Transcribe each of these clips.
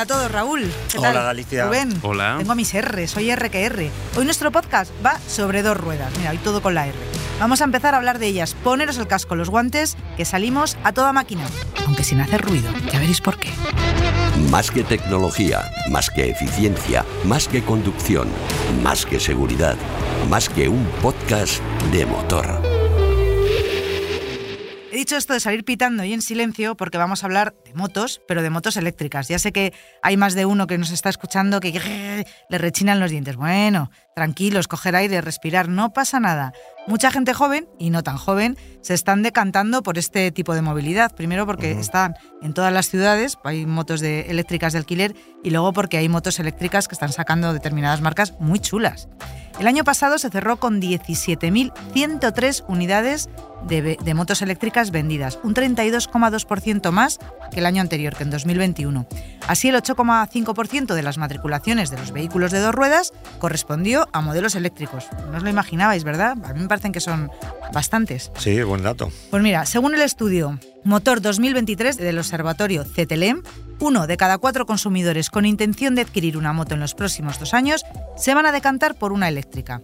Hola a todos, Raúl. ¿Qué Hola, tal? Galicia. Rubén. Hola. Tengo mis R, soy R que R. Hoy nuestro podcast va sobre dos ruedas. Mira, hoy todo con la R. Vamos a empezar a hablar de ellas. Poneros el casco, los guantes, que salimos a toda máquina. Aunque sin hacer ruido. Ya veréis por qué. Más que tecnología, más que eficiencia, más que conducción, más que seguridad, más que un podcast de motor. Dicho esto de salir pitando y en silencio porque vamos a hablar de motos, pero de motos eléctricas. Ya sé que hay más de uno que nos está escuchando que le rechinan los dientes. Bueno, tranquilos, coger aire, respirar, no pasa nada. Mucha gente joven y no tan joven se están decantando por este tipo de movilidad. Primero porque están en todas las ciudades, hay motos de eléctricas de alquiler, y luego porque hay motos eléctricas que están sacando determinadas marcas muy chulas. El año pasado se cerró con 17.103 unidades de, motos eléctricas vendidas, un 32,2% más que el año anterior, que en 2021. Así, el 8,5% de las matriculaciones de los vehículos de dos ruedas correspondió a modelos eléctricos. No os lo imaginabais, ¿verdad? A mí me parecen que son bastantes. Sí, buen dato. Pues mira, según el estudio Motor 2023 del Observatorio CETELEM, uno de cada cuatro consumidores con intención de adquirir una moto en los próximos dos años se van a decantar por una eléctrica.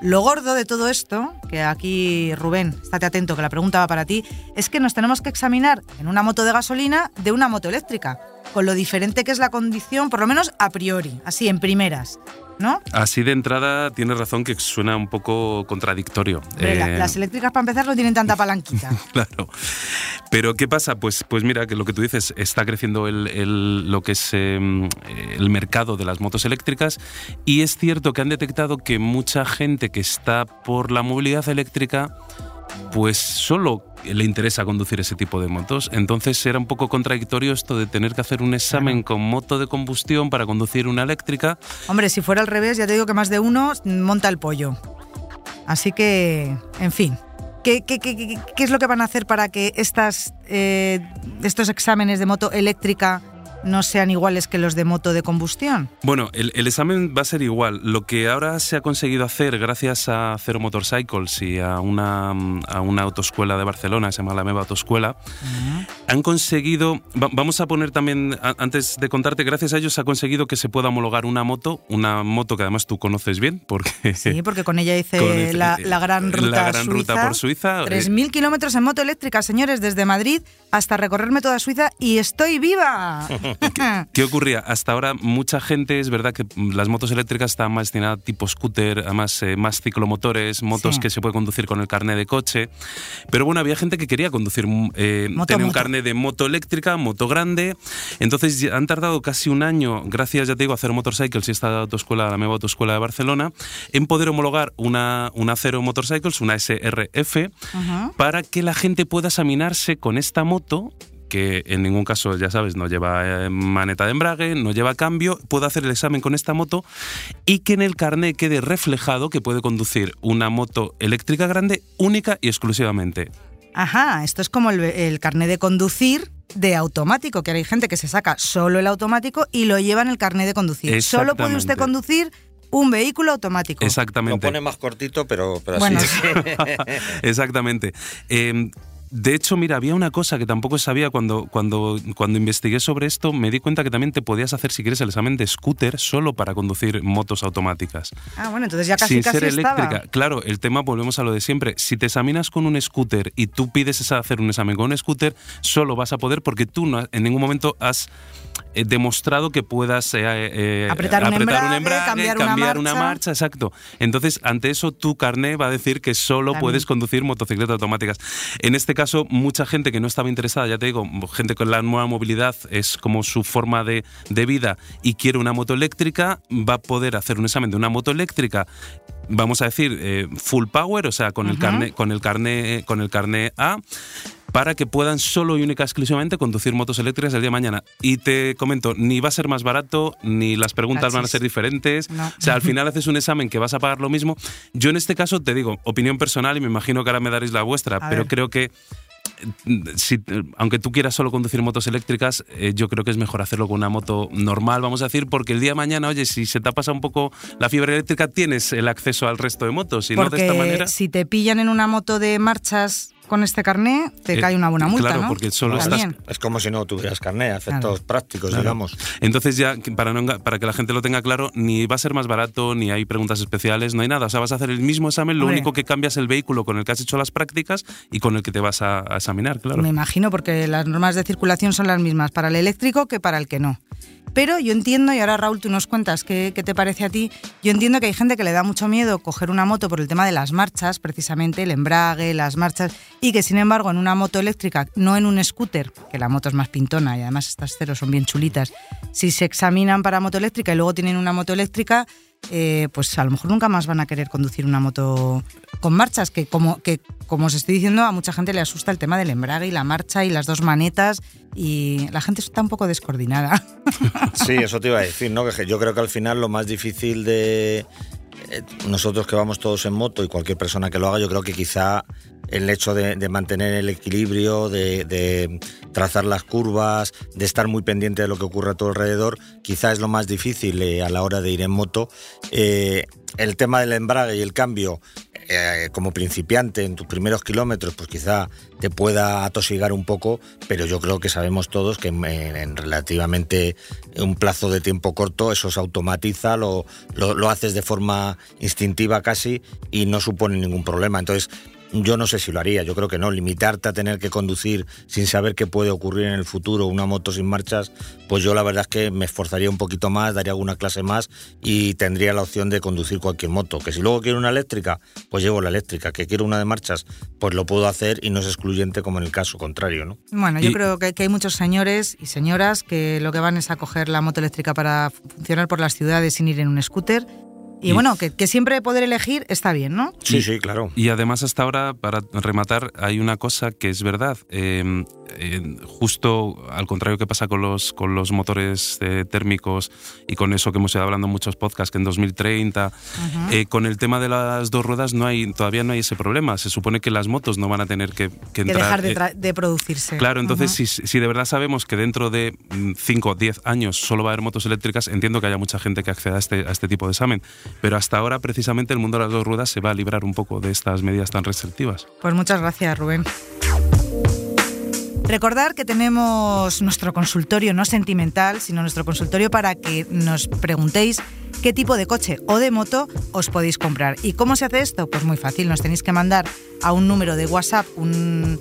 Lo gordo de todo esto, que aquí Rubén, estate atento que la pregunta va para ti, es que nos tenemos que examinar en una moto de gasolina de una moto eléctrica, con lo diferente que es la condición, por lo menos a priori, así en primeras, ¿no? Así de entrada tienes razón que suena un poco contradictorio. La- Eh, las eléctricas para empezar no tienen tanta palanquita. Claro. Pero ¿qué pasa? Pues, pues mira, que lo que tú dices, está creciendo el, el- lo que es eh, el mercado de las motos eléctricas y es cierto que han detectado que mucha gente que está por la movilidad eléctrica pues solo le interesa conducir ese tipo de motos. Entonces era un poco contradictorio esto de tener que hacer un examen con moto de combustión para conducir una eléctrica. Hombre, si fuera al revés, ya te digo que más de uno monta el pollo. Así que, en fin. ¿Qué, qué- qué- qué- qué es lo que van a hacer para que estas, eh, estos exámenes de moto eléctrica no sean iguales que los de moto de combustión? Bueno, el, el examen va a ser igual. Lo que ahora se ha conseguido hacer gracias a Zero Motorcycles y a una, a una autoescuela de Barcelona, se llama la Meva Autoescuela, han conseguido, va- vamos a poner también, a- antes de contarte, gracias a ellos se ha conseguido que se pueda homologar una moto, una moto que además tú conoces bien, porque... Sí, porque con ella hice Con el- la, la gran la ruta gran suiza. ruta por Suiza, eh. 3.000 kilómetros en moto eléctrica, señores, desde Madrid hasta recorrerme toda Suiza y estoy viva. ¿Qué ocurría? Hasta ahora mucha gente, es verdad que las motos eléctricas están más destinadas tipo scooter, además eh, más ciclomotores, motos Sí. que se puede conducir con el carnet de coche. Pero bueno, había gente que quería conducir, mm, eh, Moto, tener un moto. carnet de moto eléctrica, moto grande. Entonces han tardado casi un año, gracias ya te digo, a Zero Motorcycles y esta autoescuela, la nueva autoescuela de Barcelona, en poder homologar una, una Zero Motorcycles, una SRF, para que la gente pueda examinarse con esta moto que en ningún caso, ya sabes, no lleva eh, maneta de embrague, no lleva cambio, puede hacer el examen con esta moto y que en el carnet quede reflejado que puede conducir una moto eléctrica grande única y exclusivamente. Ajá, esto es como el, el carnet de conducir de automático, que hay gente que se saca solo el automático y lo lleva en el carnet de conducir. Solo puede usted conducir un vehículo automático. Lo Exactamente. pone más cortito, pero, pero Bueno, así. Exactamente. Eh, de hecho, mira, había una cosa que tampoco sabía cuando, cuando, cuando investigué sobre esto, me di cuenta que también te podías hacer, si quieres, el examen de scooter solo para conducir motos automáticas. Ah, bueno, entonces ya casi sin casi ser estaba. eléctrica. Claro, el tema, volvemos a lo de siempre. Si te examinas con un scooter y tú pides hacer un examen con un scooter, solo vas a poder porque tú no, en ningún momento has eh, demostrado que puedas eh, eh, Apretar un embrague, cambiar una una marcha. marcha, exacto. Entonces, ante eso, tu carné va a decir que solo También. puedes conducir motocicletas automáticas. En este caso, mucha gente que no estaba interesada, ya te digo, gente con la nueva movilidad es como su forma de, de vida y quiere una moto eléctrica, va a poder hacer un examen de una moto eléctrica. Vamos a decir, eh, full power, o sea, con el carné, con el carné, con el carné A, para que puedan solo y única exclusivamente conducir motos eléctricas el día de mañana. Y te comento, ni va a ser más barato, ni las preguntas van a ser diferentes. No. O sea, al final haces un examen que vas a pagar lo mismo. Yo en este caso te digo, opinión personal, y me imagino que ahora me daréis la vuestra, A pero ver. creo que si, aunque tú quieras solo conducir motos eléctricas, eh, yo creo que es mejor hacerlo con una moto normal, vamos a decir, porque el día de mañana, oye, si se te ha pasado un poco la fiebre eléctrica, tienes el acceso al resto de motos, y no de esta manera. si te pillan en una moto de marchas con este carné, te Eh, cae una buena multa, claro, ¿no? porque solo estás-. Es como si no tuvieras carné, efectos Claro. prácticos, Claro. digamos. Entonces ya, para, no enga- para que la gente lo tenga claro, ni va a ser más barato, ni hay preguntas especiales, no hay nada. O sea, vas a hacer el mismo examen, lo Hombre. único que cambia es el vehículo con el que has hecho las prácticas y con el que te vas a, a examinar, claro. Me imagino, porque las normas de circulación son las mismas para el eléctrico que para el que no. Pero yo entiendo, y ahora Raúl, tú nos cuentas qué, qué te parece a ti, yo entiendo que hay gente que le da mucho miedo coger una moto por el tema de las marchas, precisamente el embrague, las marchas, y que sin embargo en una moto eléctrica, no en un scooter, que la moto es más pintona y además estas ceros son bien chulitas, si se examinan para moto eléctrica y luego tienen una moto eléctrica, eh, pues a lo mejor nunca más van a querer conducir una moto con marchas, que como, que como os estoy diciendo, a mucha gente le asusta el tema del embrague y la marcha y las dos manetas y la gente está un poco descoordinada. Sí, eso te iba a decir, ¿no? Que yo creo que al final lo más difícil de eh, nosotros que vamos todos en moto y cualquier persona que lo haga, yo creo que quizá el hecho de, mantener el equilibrio, de, trazar las curvas, de estar muy pendiente de lo que ocurre a tu alrededor, quizá es lo más difícil eh, a la hora de ir en moto. Eh, el tema del embrague y el cambio, eh, como principiante en tus primeros kilómetros, pues quizá te pueda atosigar un poco, pero yo creo que sabemos todos que en, en relativamente un plazo de tiempo corto eso se automatiza, lo, lo, lo haces de forma instintiva casi y no supone ningún problema. Entonces, yo no sé si lo haría, yo creo que no. Limitarte a tener que conducir sin saber qué puede ocurrir en el futuro, una moto sin marchas, pues yo la verdad es que me esforzaría un poquito más, daría alguna clase más y tendría la opción de conducir cualquier moto. Que si luego quiero una eléctrica, pues llevo la eléctrica. Que quiero una de marchas, pues lo puedo hacer y no es excluyente como en el caso contrario, ¿no? Bueno, yo Y- creo que, que hay muchos señores y señoras que lo que van es a coger la moto eléctrica para funcionar por las ciudades sin ir en un scooter. Y, Y- bueno, que, que siempre poder elegir está bien, ¿no? Sí, sí, claro. Y además hasta ahora, para rematar, hay una cosa que es verdad. Eh, eh, justo al contrario que pasa con los, con los motores eh, térmicos y con eso que hemos ido hablando en muchos podcasts, que en 2030, eh, con el tema de las dos ruedas no hay, todavía no hay ese problema. Se supone que las motos no van a tener que, que Que entrar... dejar de, eh, de producirse. Claro, entonces si, si de verdad sabemos que dentro de 5 o 10 años solo va a haber motos eléctricas, entiendo que haya mucha gente que acceda a este, a este tipo de examen. Pero hasta ahora, precisamente, el mundo de las dos ruedas se va a librar un poco de estas medidas tan restrictivas. Pues muchas gracias, Rubén. Recordar que tenemos nuestro consultorio no sentimental, sino nuestro consultorio para que nos preguntéis qué tipo de coche o de moto os podéis comprar. ¿Y cómo se hace esto? Pues muy fácil, nos tenéis que mandar a un número de WhatsApp un,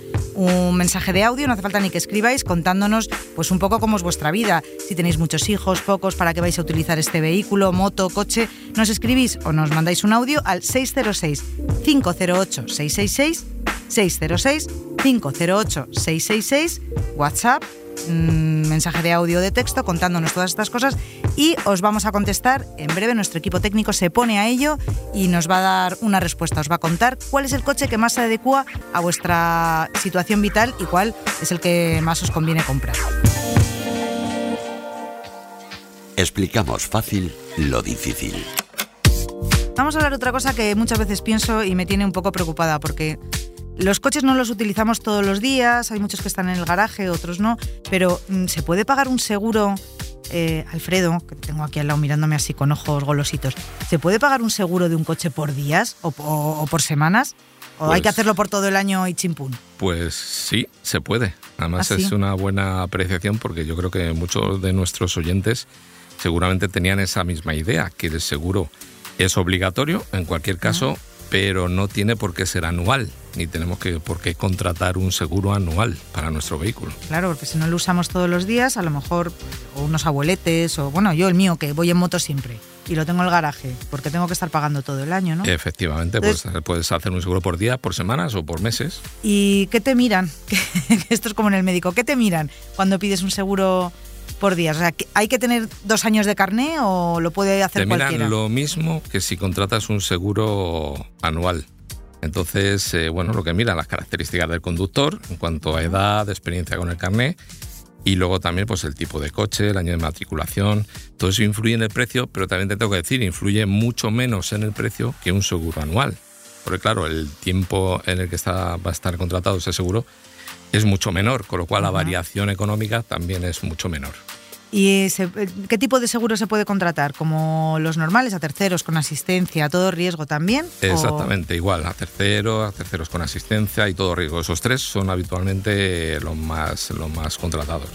mensaje de audio, no hace falta ni que escribáis contándonos pues un poco cómo es vuestra vida, si tenéis muchos hijos, pocos, para qué vais a utilizar este vehículo, moto, coche, nos escribís o nos mandáis un audio al 606 508 666 606 508 666 WhatsApp mm, mensaje de audio de texto contándonos todas estas cosas y os vamos a contestar. En breve nuestro equipo técnico se pone a ello y nos va a dar una respuesta. Os va a contar cuál es el coche que más se adecua a vuestra situación vital y cuál es el que más os conviene comprar. Explicamos fácil lo difícil. Vamos a hablar de otra cosa que muchas veces pienso y me tiene un poco preocupada porque los coches no los utilizamos todos los días, hay muchos que están en el garaje, otros no, pero mm, ¿se puede pagar un seguro? eh, Alfredo, que tengo aquí al lado mirándome así con ojos golositos, ¿se puede pagar un seguro de un coche por días o, o- o por semanas? ¿O hay que Pues- hacerlo por todo el año y chimpún? Pues sí, se puede. Además ¿Ah, sí? es una buena apreciación porque yo creo que muchos de nuestros oyentes seguramente tenían esa misma idea, que el seguro es obligatorio en cualquier caso, pero no tiene por qué ser anual, ni tenemos que por qué contratar un seguro anual para nuestro vehículo. Claro, porque si no lo usamos todos los días, a lo mejor o unos abueletes o bueno, yo el mío que voy en moto siempre y lo tengo en el garaje, porque tengo que estar pagando todo el año, ¿no? Efectivamente, pues puedes hacer un seguro por día, por semanas o por meses. ¿Y qué te miran? Esto es como en el médico. ¿Qué te miran cuando pides un seguro por días? O sea, ¿que ¿hay que tener dos años de carné o lo puede hacer Te miran cualquiera? lo mismo que si contratas un seguro anual. Entonces, eh, bueno, lo que mira las características del conductor en cuanto a edad, experiencia con el carnet y luego también pues el tipo de coche, el año de matriculación, todo eso influye en el precio, pero también te tengo que decir, influye mucho menos en el precio que un seguro anual. Porque claro, el tiempo en el que está, va a estar contratado ese seguro es mucho menor, con lo cual la variación económica también es mucho menor. ¿Y qué tipo de seguro se puede contratar? ¿Como los normales, a terceros, con asistencia, a todo riesgo también? Exactamente, igual, a terceros, a terceros con asistencia y todo riesgo. Esos tres son habitualmente los más, los más contratados.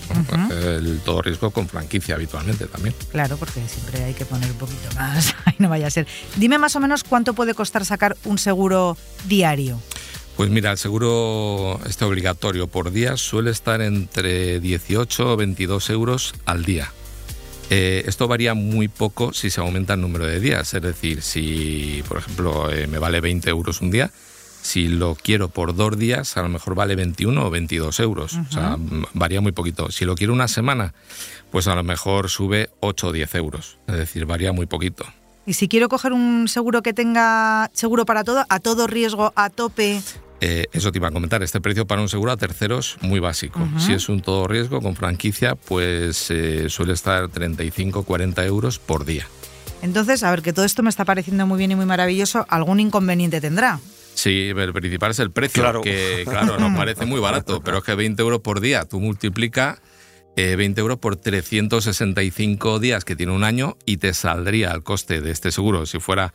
El todo riesgo con franquicia habitualmente también. Claro, porque siempre hay que poner un poquito más, ahí no vaya a ser. Dime más o menos cuánto puede costar sacar un seguro diario. Pues mira, el seguro este obligatorio por día suele estar entre 18 o 22 euros al día. Eh, esto varía muy poco si se aumenta el número de días, es decir, si por ejemplo eh, me vale 20 euros un día, si lo quiero por dos días, a lo mejor vale 21 o 22 euros. O sea, varía muy poquito. Si lo quiero una semana, pues a lo mejor sube 8 o 10 euros. Es decir, varía muy poquito. Y si quiero coger un seguro que tenga seguro para todo, a todo riesgo, a tope, eh, eso te iba a comentar, este precio para un seguro a terceros muy básico. Si es un todo riesgo con franquicia, pues eh, suele estar 35-40 euros por día. Entonces, a ver, que todo esto me está pareciendo muy bien y muy maravilloso, ¿algún inconveniente tendrá? Sí, el principal es el precio, claro. que claro, nos parece muy barato, pero es que 20 euros por día, tú multiplica 20 eh, euros por 365 días que tiene un año y te saldría el coste de este seguro, si fuera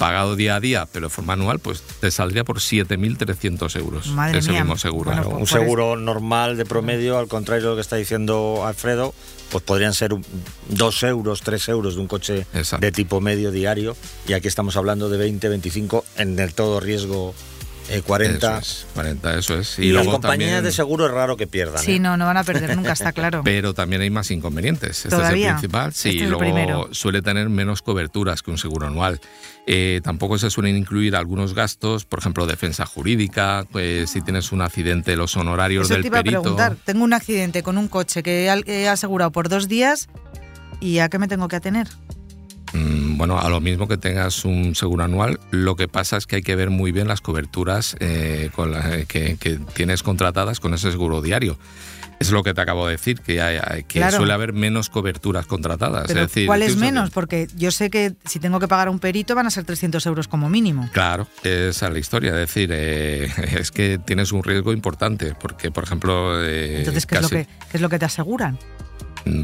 pagado día a día, pero de forma anual, pues te saldría por 7.300 euros Madre ese mismo seguro. Pues un seguro normal de promedio, al contrario de lo que está diciendo Alfredo, pues podrían ser 2 euros, 3 euros de un coche de tipo medio diario, y aquí estamos hablando de 20, 25 en el todo riesgo 40. Eh, eso 40, eso es. Y, las compañías de seguro es raro que pierdan. Sí, ¿eh? no, no van a perder nunca, está claro. Pero también hay más inconvenientes. Este es el principal. Sí, este luego suele tener menos coberturas que un seguro anual. Eh, tampoco se suelen incluir algunos gastos, por ejemplo, defensa jurídica, pues, si tienes un accidente, los honorarios Eso del te iba perito. A preguntar. Tengo un accidente con un coche que he asegurado por dos días y ¿a qué me tengo que atener? Mm, bueno, a lo mismo que tengas un seguro anual, lo que pasa es que hay que ver muy bien las coberturas eh, con que, tienes contratadas con ese seguro diario. Es lo que te acabo de decir, que, hay, que suele haber menos coberturas contratadas. es decir, ¿Cuál es menos? Porque yo sé que si tengo que pagar a un perito van a ser 300 euros como mínimo. Claro, esa es la historia. Es decir, eh, es que tienes un riesgo importante, porque, por ejemplo... Eh, Entonces, ¿qué, es lo que, ¿qué es lo que te aseguran?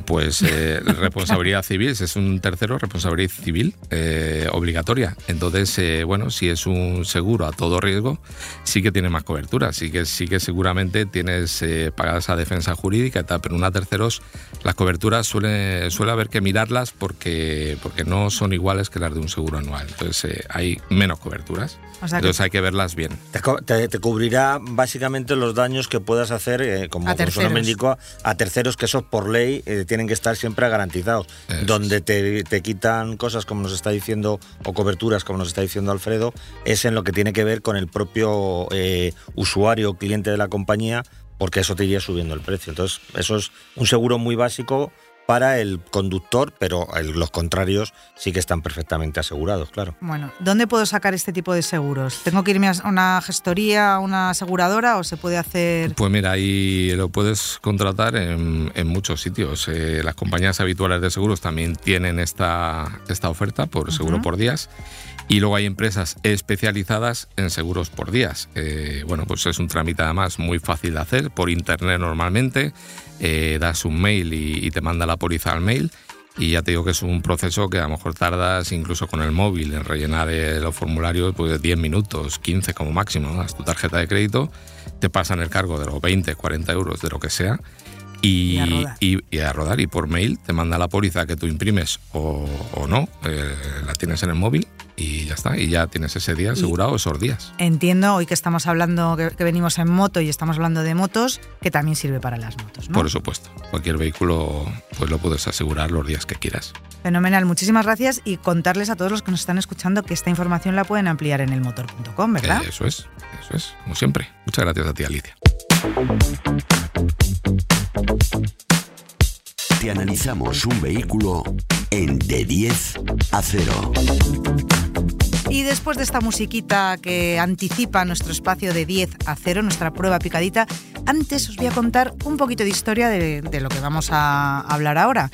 Pues eh, responsabilidad civil, si es un tercero, responsabilidad civil eh, obligatoria. Entonces, eh, bueno, si es un seguro a todo riesgo, sí que tiene más cobertura, sí que, sí que seguramente tienes pagada esa defensa jurídica y tal, pero una terceros, las coberturas suele, suele haber que mirarlas porque, porque no son iguales que las de un seguro anual. Entonces, hay menos coberturas. Entonces hay que verlas bien. Te, cubrirá básicamente los daños que puedas hacer, como, como me indicó, a terceros que eso por ley eh, tienen que estar siempre garantizados. Donde te, quitan cosas como nos está diciendo, o coberturas como nos está diciendo Alfredo, es en lo que tiene que ver con el propio eh, usuario cliente de la compañía, porque eso te iría subiendo el precio. Entonces, eso es un seguro muy básico para el conductor, pero los contrarios sí que están perfectamente asegurados, claro. Bueno, ¿dónde puedo sacar este tipo de seguros? ¿Tengo que irme a una gestoría, a una aseguradora o se puede hacer...? Pues mira, ahí lo puedes contratar en, muchos sitios. Eh, las compañías habituales de seguros también tienen esta, esta oferta por seguro por días. Y luego hay empresas especializadas en seguros por días. Eh, bueno, pues es un trámite además muy fácil de hacer por internet normalmente. Eh, das un mail y, te manda la póliza al mail. Y ya te digo que es un proceso que a lo mejor tardas incluso con el móvil en rellenar eh, los formularios pues 10 minutos, 15 como máximo. Das tu tarjeta de crédito, te pasan el cargo de los 20, 40 euros, de lo que sea. Y, a rodar. Y, por mail te manda la póliza que tú imprimes o, no, la tienes en el móvil y ya está, y ya tienes ese día asegurado esos días. Entiendo, hoy que estamos hablando, que, venimos en moto y estamos hablando de motos, que también sirve para las motos, ¿no? Por supuesto, cualquier vehículo pues lo puedes asegurar los días que quieras. Fenomenal, muchísimas gracias y contarles a todos los que nos están escuchando que esta información la pueden ampliar en elmotor.com, ¿verdad? eso es, eso es, como siempre. Muchas gracias a ti, Alicia. Te analizamos un vehículo en de 10 a 0. Y después de esta musiquita que anticipa nuestro espacio de 10 a 0, nuestra prueba picadita, antes os voy a contar un poquito de historia de, lo que vamos a hablar ahora.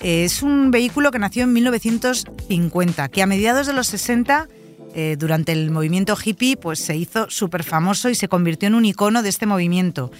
Es un vehículo que nació en 1950, que a mediados de los 60 eh, durante el movimiento hippie, pues se hizo súper famoso y se convirtió en un icono de este movimiento.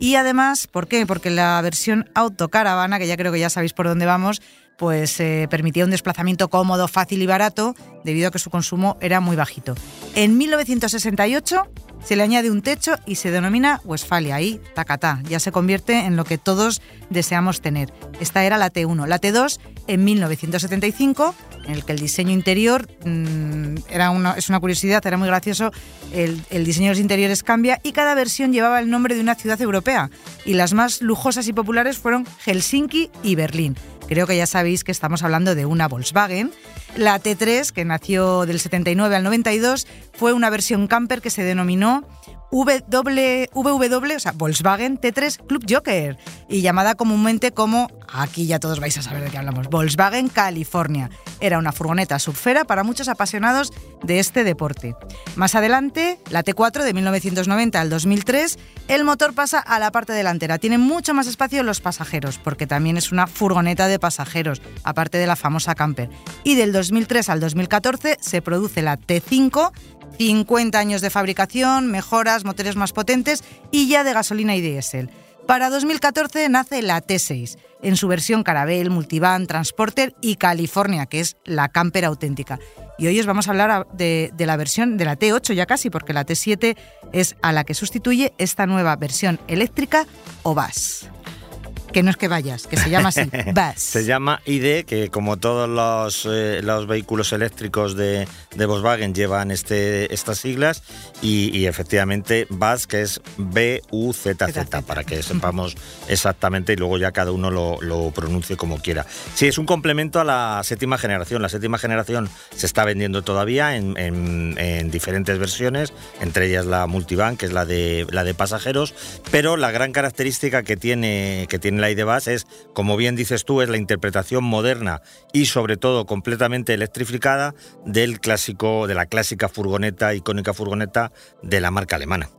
Y además, ¿por qué? Porque la versión autocaravana, que ya creo que ya sabéis por dónde vamos, pues eh, permitía un desplazamiento cómodo, fácil y barato, debido a que su consumo era muy bajito. En 1968 se le añade un techo y se denomina Westfalia. Ahí, tacatá, ya se convierte en lo que todos deseamos tener. Esta era la T1. La T2 en 1975, en el que el diseño interior mm, era una, es una curiosidad, era muy gracioso. El, el diseño de los interiores cambia y cada versión llevaba el nombre de una ciudad europea. Y las más lujosas y populares fueron Helsinki y Berlín. Creo que ya sabéis que estamos hablando de una Volkswagen. La T3, que nació del 79 al 92, fue una versión camper que se denominó VW, o sea, Volkswagen T3 Club Joker, y llamada comúnmente como, aquí ya todos vais a saber de qué hablamos, Volkswagen California. Era una furgoneta subfera para muchos apasionados de este deporte. Más adelante, la T4 de 1990 al 2003, el motor pasa a la parte delantera. Tiene mucho más espacio los pasajeros, porque también es una furgoneta de pasajeros, aparte de la famosa camper. Y del 2003 al 2014 se produce la T5 50 años de fabricación, mejoras, motores más potentes y ya de gasolina y diésel. Para 2014 nace la T6, en su versión Carabel, Multivan, Transporter y California, que es la camper auténtica. Y hoy os vamos a hablar de, de, la versión de la T8 ya casi, porque la T7 es a la que sustituye esta nueva versión eléctrica o VAS que no es que vayas, que se llama así, VAS. se llama ID, que como todos los, eh, los vehículos eléctricos de, de, Volkswagen llevan este, estas siglas, y, y efectivamente VAS, que es B-U-Z-Z, para que sepamos exactamente y luego ya cada uno lo, lo, pronuncie como quiera. Sí, es un complemento a la séptima generación. La séptima generación se está vendiendo todavía en, en, en diferentes versiones, entre ellas la Multivan, que es la de, la de pasajeros, pero la gran característica que tiene, que tiene la IDBAS es, como bien dices tú, es la interpretación moderna y sobre todo completamente electrificada del clásico, de la clásica furgoneta, icónica furgoneta de la marca alemana.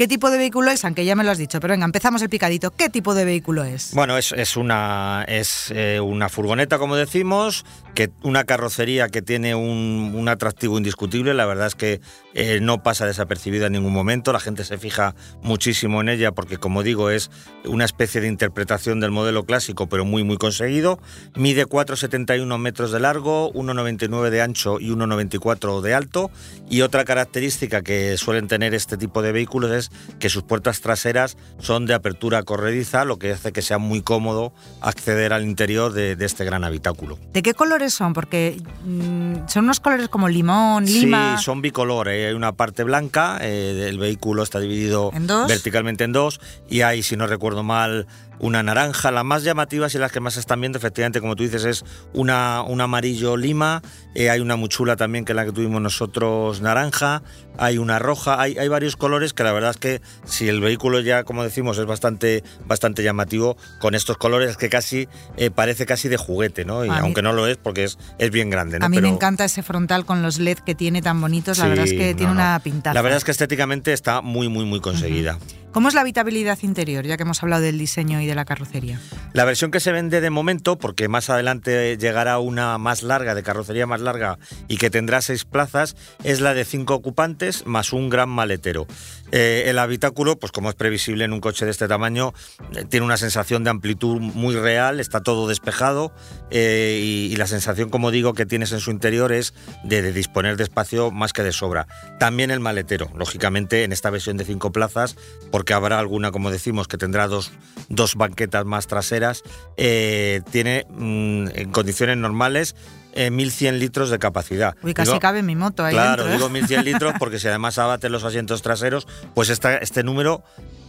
¿Qué tipo de vehículo es? Aunque ya me lo has dicho, pero venga, empezamos el picadito. ¿Qué tipo de vehículo es? Bueno, es, es una, es, eh, una furgoneta, como decimos, que una carrocería que tiene un, un atractivo indiscutible. La verdad es que eh, no pasa desapercibida en ningún momento. La gente se fija muchísimo en ella porque, como digo, es una especie de interpretación del modelo clásico, pero muy, muy conseguido. Mide 4,71 metros de largo, 1,99 de ancho y 1,94 de alto. Y otra característica que suelen tener este tipo de vehículos es que sus puertas traseras son de apertura corrediza, lo que hace que sea muy cómodo acceder al interior de, de este gran habitáculo. ¿De qué colores son? Porque mmm, son unos colores como limón, lima. Sí, son bicolor. ¿eh? Hay una parte blanca, eh, el vehículo está dividido ¿En dos? verticalmente en dos y hay, si no recuerdo mal, una naranja. Las más llamativas y las que más se están viendo, efectivamente, como tú dices, es una, un amarillo lima. Eh, hay una muy chula también, que es la que tuvimos nosotros, naranja. Hay una roja. Hay, hay, varios colores que la verdad es que si el vehículo ya, como decimos, es bastante, bastante llamativo, con estos colores que casi eh, parece casi de juguete, ¿no? Y A mí- aunque no lo es, porque es, es bien grande, ¿no? A mí Pero- me encanta ese frontal con los LED que tiene tan bonitos. la Sí, verdad es que no, tiene no. una pintaza. La verdad es que estéticamente está muy, muy, muy conseguida. ¿Cómo es la habitabilidad interior? Ya que hemos hablado del diseño y de la carrocería. La versión que se vende de momento, porque más adelante llegará una más larga, de carrocería más larga y que tendrá seis plazas, es la de cinco ocupantes más un gran maletero. Eh, el habitáculo, pues como es previsible en un coche de este tamaño, eh, tiene una sensación de amplitud muy real, está todo despejado eh, y, la sensación, como digo, que tienes en su interior es de, disponer de espacio más que de sobra. También el maletero, lógicamente en esta versión de cinco plazas, porque habrá alguna, como decimos, que tendrá dos, dos banquetas más traseras, tiene mm, en condiciones normales eh, 1.100 litros de capacidad. Uy, casi Digo- cabe mi moto ahí Claro, dentro. ¿eh? digo 1.100 litros porque si además abaten los asientos traseros, pues esta- este número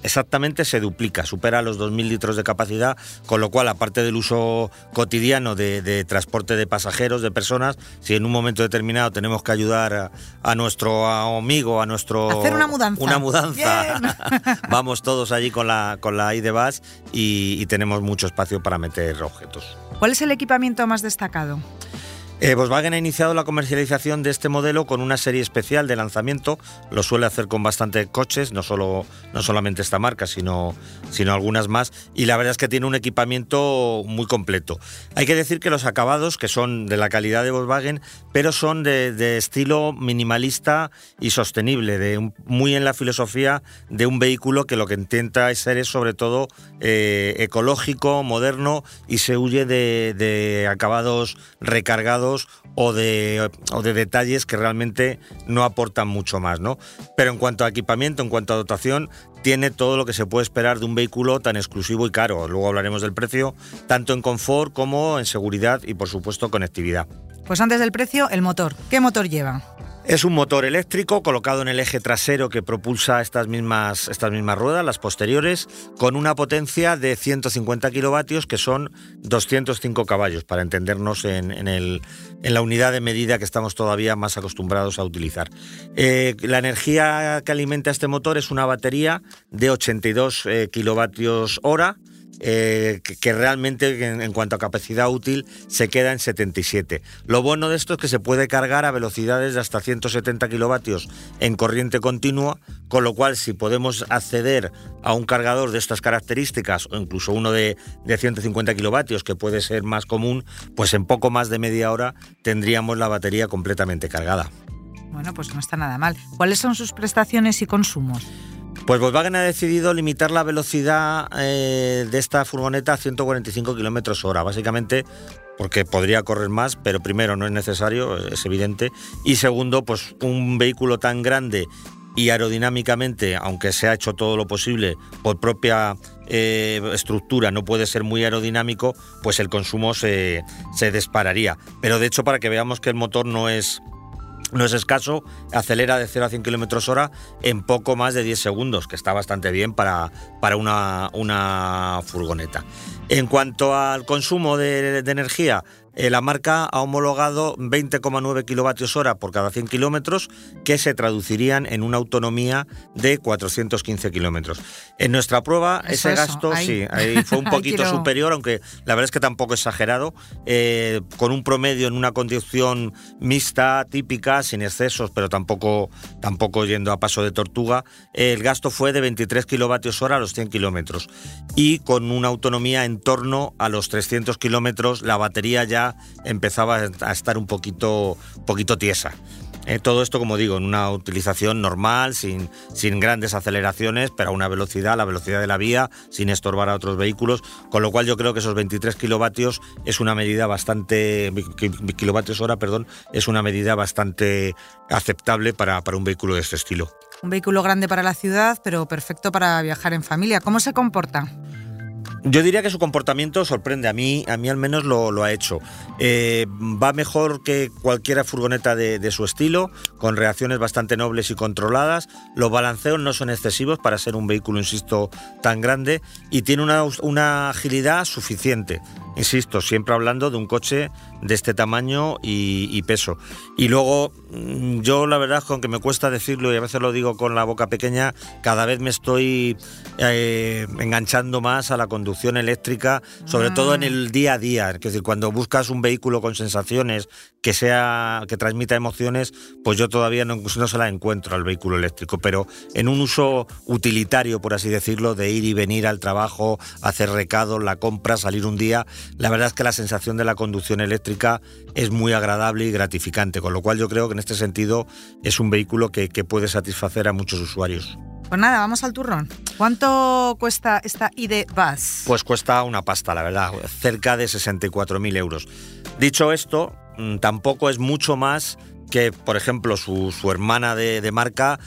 exactamente se duplica, supera los 2.000 litros de capacidad, con lo cual, aparte del uso cotidiano de, de transporte de pasajeros, de personas, si en un momento determinado tenemos que ayudar a, a nuestro amigo, a nuestro... Hacer una mudanza. Una mudanza. Vamos todos allí con la, con la IDBAS y, y tenemos mucho espacio para meter objetos. ¿Cuál es el equipamiento más destacado? Eh, Volkswagen ha iniciado la comercialización de este modelo con una serie especial de lanzamiento. Lo suele hacer con bastantes coches, no, solo, no solamente esta marca, sino, sino algunas más. Y la verdad es que tiene un equipamiento muy completo. Hay que decir que los acabados, que son de la calidad de Volkswagen, pero son de, estilo minimalista y sostenible, de muy en la filosofía de un vehículo que lo que intenta ser es sobre todo eh, ecológico, moderno y se huye de acabados recargados o de, de detalles que realmente no aportan mucho más, ¿no? Pero en cuanto a equipamiento, en cuanto a dotación, tiene todo lo que se puede esperar de un vehículo tan exclusivo y caro. Luego hablaremos del precio, tanto en confort como en seguridad y por supuesto conectividad. Pues antes del precio, el motor. ¿Qué motor lleva? Es un motor eléctrico colocado en el eje trasero que propulsa estas mismas, estas mismas ruedas, las posteriores, con una potencia de 150 kilovatios, que son 205 caballos, para entendernos en, la unidad de medida que estamos todavía más acostumbrados a utilizar. Eh, la energía que alimenta este motor es una batería de 82 eh, kilovatios hora eh, que, realmente en, cuanto a capacidad útil se queda en 77. Lo bueno de esto es que se puede cargar a velocidades de hasta 170 kilovatios en corriente continua, con lo cual si podemos acceder a un cargador de estas características o incluso uno de, de 150 kilovatios que puede ser más común, pues en poco más de media hora tendríamos la batería completamente cargada. Bueno, pues no está nada mal. ¿Cuáles son sus prestaciones y consumos? Pues Volkswagen ha decidido limitar la velocidad eh, de esta furgoneta a 145 kilómetros hora, básicamente porque podría correr más, pero primero no es necesario, es evidente, y segundo, pues un vehículo tan grande y aerodinámicamente, aunque se ha hecho todo lo posible por propia eh, estructura, no puede ser muy aerodinámico, pues el consumo se, se dispararía. Pero de hecho, para que veamos que el motor no es no es escaso, acelera de 0 a 100 km hora en poco más de 10 segundos, que está bastante bien para, para una, una furgoneta. En cuanto al consumo de, energía, eh, la marca ha homologado 20,9 kilovatios hora por cada 100 kilómetros, que se traducirían en una autonomía de 415 kilómetros. En nuestra prueba, ese gasto sí, fue un poquito superior, aunque la verdad es que tampoco exagerado, eh, con un promedio en una conducción mixta, típica, sin excesos, pero tampoco, tampoco yendo a paso de tortuga, el gasto fue de 23 kilovatios hora a los 100 kilómetros. Y con una autonomía en torno a los 300 kilómetros, la batería ya empezaba a estar un poquito, poquito tiesa. Eh, todo esto, como digo, en una utilización normal, sin, sin grandes aceleraciones, pero a una velocidad, la velocidad de la vía, sin estorbar a otros vehículos, con lo cual yo creo que esos 23 kilovatios es una medida bastante, kilovatios hora, perdón, es una medida bastante aceptable para, para un vehículo de este estilo. Un vehículo grande para la ciudad, pero perfecto para viajar en familia. ¿Cómo se comporta? Yo diría que su comportamiento sorprende, a mí, a mí al menos lo, ha hecho. Eh, va mejor que cualquier furgoneta de, su estilo, con reacciones bastante nobles y controladas. Los balanceos no son excesivos para ser un vehículo, insisto, tan grande y tiene una, una agilidad suficiente. Insisto, siempre hablando de un coche de este tamaño y, peso. Y luego, mm, yo la verdad, con que me cuesta decirlo y a veces lo digo con la boca pequeña, cada vez me estoy eh, enganchando más a la conducción eléctrica, sobre todo en el día a día. Es decir, cuando buscas un vehículo con sensaciones que sea que transmita emociones, pues yo todavía no, no se la encuentro al vehículo eléctrico. Pero en un uso utilitario, por así decirlo, de ir y venir al trabajo, hacer recados, la compra, salir un día, la verdad es que la sensación de la conducción eléctrica es muy agradable y gratificante, con lo cual yo creo que en este sentido es un vehículo que, puede satisfacer a muchos usuarios. Pues nada, vamos al turrón. ¿Cuánto cuesta esta ID Bus? Pues cuesta una pasta, la verdad, cerca de 64.000 euros. Dicho esto, tampoco es mucho más que, por ejemplo, su, hermana de, de, marca,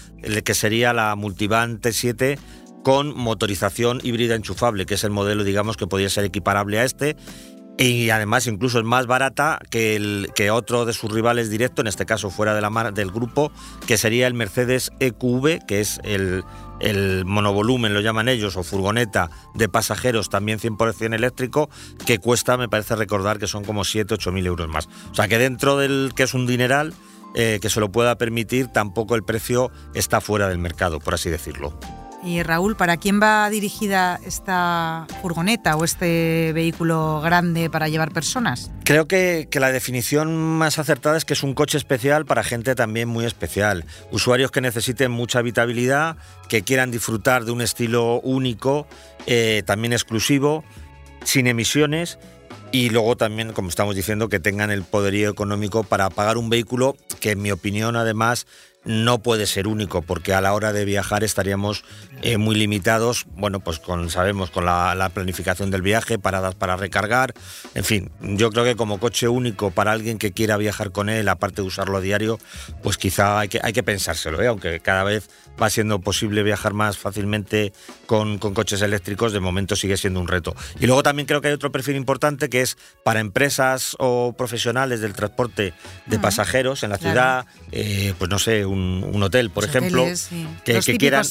que sería la Multivan T7 con motorización híbrida enchufable, que es el modelo, digamos, que podría ser equiparable a este. Y además incluso es más barata que, el, que otro de sus rivales directo, en este caso fuera de la del grupo, que sería el Mercedes EQV, que es el, el monovolumen, lo llaman ellos, o furgoneta de pasajeros también 100% eléctrico, que cuesta, me parece recordar, que son como 7, 8 mil euros más. O sea que dentro del que es un dineral, eh, que se lo pueda permitir, tampoco el precio está fuera del mercado, por así decirlo. Y Raúl, ¿para quién va dirigida esta furgoneta o este vehículo grande para llevar personas? Creo que, la definición más acertada es que es un coche especial para gente también muy especial. Usuarios que necesiten mucha habitabilidad, que quieran disfrutar de un estilo único, eh, también exclusivo, sin emisiones y luego también, como estamos diciendo, que tengan el poderío económico para pagar un vehículo que, en mi opinión, además, no puede ser único, porque a la hora de viajar estaríamos eh, muy limitados, bueno, pues con, sabemos, con la, planificación del viaje, paradas para recargar, en fin, yo creo que como coche único para alguien que quiera viajar con él, aparte de usarlo a diario, pues quizá hay que, hay que pensárselo, ¿eh? aunque cada vez va siendo posible viajar más fácilmente con, con coches eléctricos, de momento sigue siendo un reto. Y luego también creo que hay otro perfil importante que es para empresas o profesionales del transporte de pasajeros en la ciudad, eh, pues no sé, un, hotel, por ejemplo, que, quieran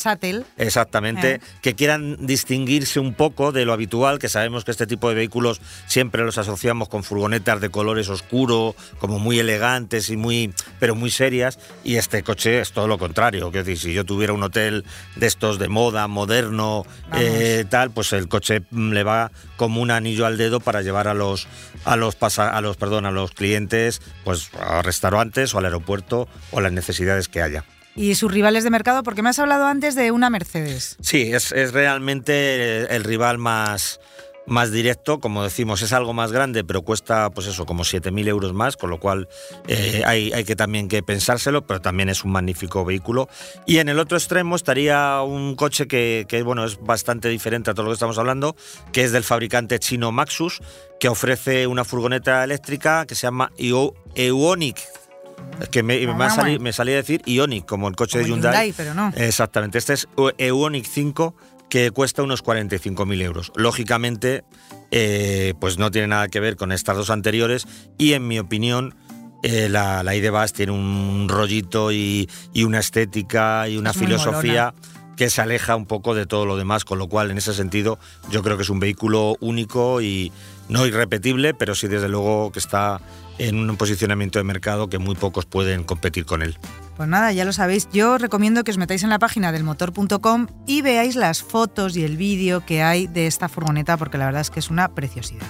exactamente, que quieran distinguirse un poco de lo habitual, que sabemos que este tipo de vehículos siempre los asociamos con furgonetas de colores oscuros, como muy elegantes y muy, pero muy serias, y este coche es todo lo contrario. Quiero decir, si yo tuviera un hotel de estos de moda, moderno, eh, tal, pues el coche le va como un anillo al dedo para llevar a los a los a los perdón, a los clientes, pues a restaurantes o al aeropuerto o las necesidades que haya y sus rivales de mercado, porque me has hablado antes de una Mercedes. Sí, es, es realmente el rival más, más directo, como decimos, es algo más grande, pero cuesta, pues eso, como 7.000 euros más, con lo cual eh, hay, hay, que también que pensárselo, pero también es un magnífico vehículo. Y en el otro extremo estaría un coche que, que, bueno, es bastante diferente a todo lo que estamos hablando, que es del fabricante chino Maxus, que ofrece una furgoneta eléctrica que se llama Eonic es que me, me, salía a decir Ionic, como el coche de Hyundai. pero no. Exactamente. Este es Eonic 5, que cuesta unos 45.000 euros. Lógicamente, eh, pues no tiene nada que ver con estas dos anteriores y en mi opinión eh, la, la IDBAS tiene un rollito y, una estética y una filosofía que se aleja un poco de todo lo demás, con lo cual en ese sentido yo creo que es un vehículo único y no irrepetible, pero sí desde luego que está en un posicionamiento de mercado que muy pocos pueden competir con él. Pues nada, ya lo sabéis, yo recomiendo que os metáis en la página del motor.com y veáis las fotos y el vídeo que hay de esta furgoneta porque la verdad es que es una preciosidad.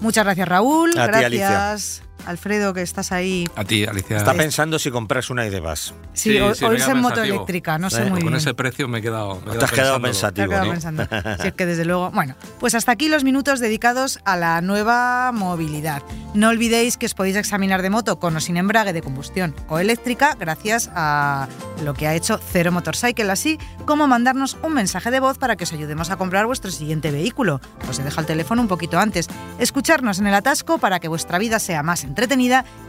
Muchas gracias Raúl, gracias. Alfredo, que estás ahí. A ti, Alicia. Está pensando si compras una y de vas. Sí, o, irse en moto eléctrica, no sé muy bien. Con ese precio me he quedado. te has quedado pensativo. Te has quedado pensando. si es que desde luego. Bueno, pues hasta aquí los minutos dedicados a la nueva movilidad. No olvidéis que os podéis examinar de moto con o sin embrague de combustión o eléctrica gracias a lo que ha hecho Cero Motorcycle, así como mandarnos un mensaje de voz para que os ayudemos a comprar vuestro siguiente vehículo. Os he dejado el teléfono un poquito antes. Escucharnos en el atasco para que vuestra vida sea más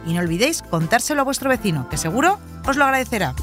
y no olvidéis contárselo a vuestro vecino, que seguro os lo agradecerá.